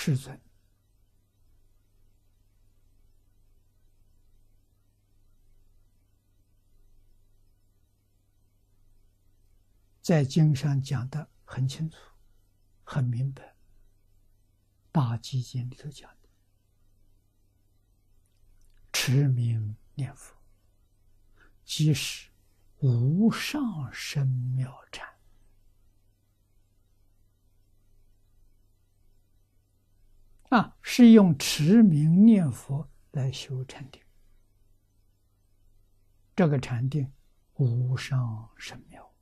世尊。在经上讲的很清楚、很明白，《大集经》里头讲的，持名念佛，即是无上生妙禅啊，是用持名念佛来修禅定，这个禅定无上甚妙。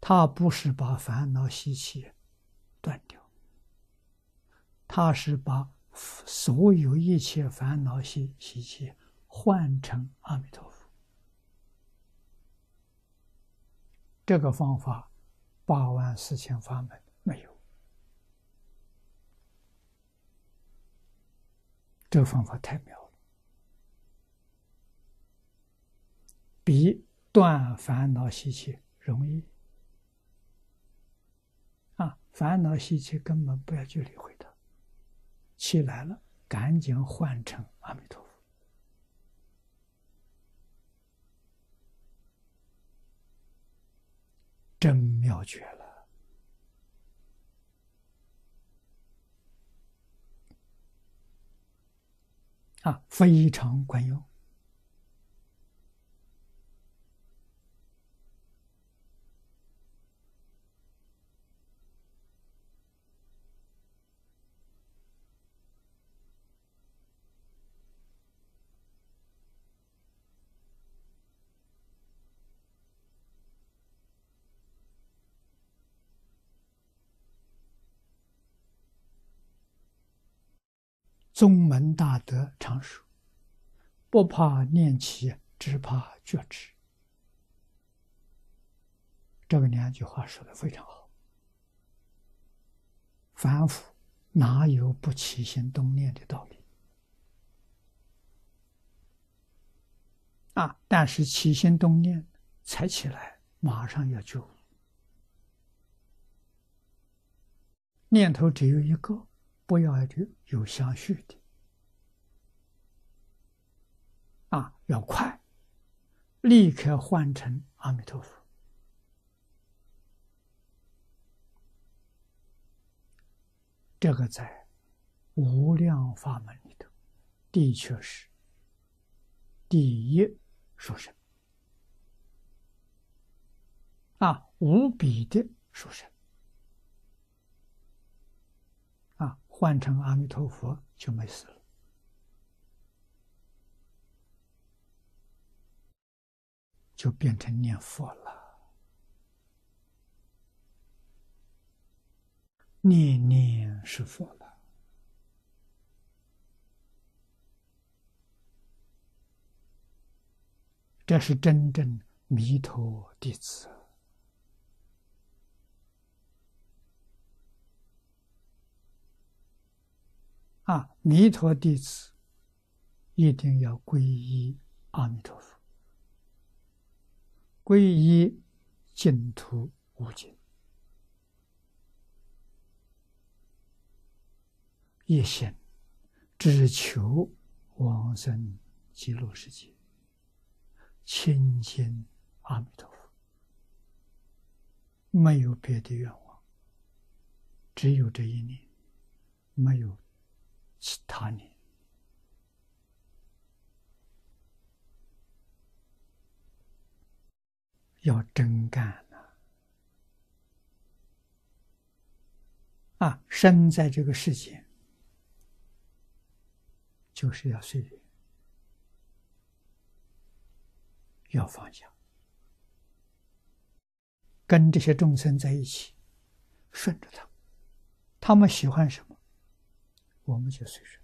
他不是把烦恼习气断掉，他是把所有一切烦恼习习气换成阿弥陀佛。这个方法，八万四千法门没有。这个方法太妙了，比断烦恼习气容易啊。烦恼习气根本不要去理会它，气来了，赶紧换成阿弥陀佛，真妙绝了，啊，非常管用。宗门大德常说：“不怕念起，只怕觉知。”这个两句话说的非常好。凡夫哪有不起心动念的道理？啊！但是起心动念才起来，马上要觉悟。念头只有一个。不要有有相续的啊，要快，立刻换成阿弥陀佛。这个在无量法门里头，的确是第一殊胜啊，无比的殊胜。换成阿弥陀佛就没事了，就变成念佛了，念念是佛了，这是真正弥陀弟子。啊，弥陀弟子一定要皈依阿弥陀佛，皈依净土无尽，一心只求往生极乐世界，亲近阿弥陀佛，没有别的愿望，只有这一念，没有。要真干呐！啊，生在这个世界就是要随缘，要放下，跟这些众生在一起，顺着他，他们喜欢什么？我们就随顺，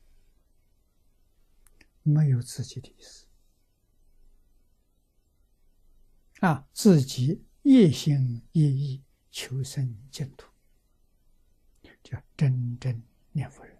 没有自己的意思啊！自己一心一意求生净土，叫真正念佛人。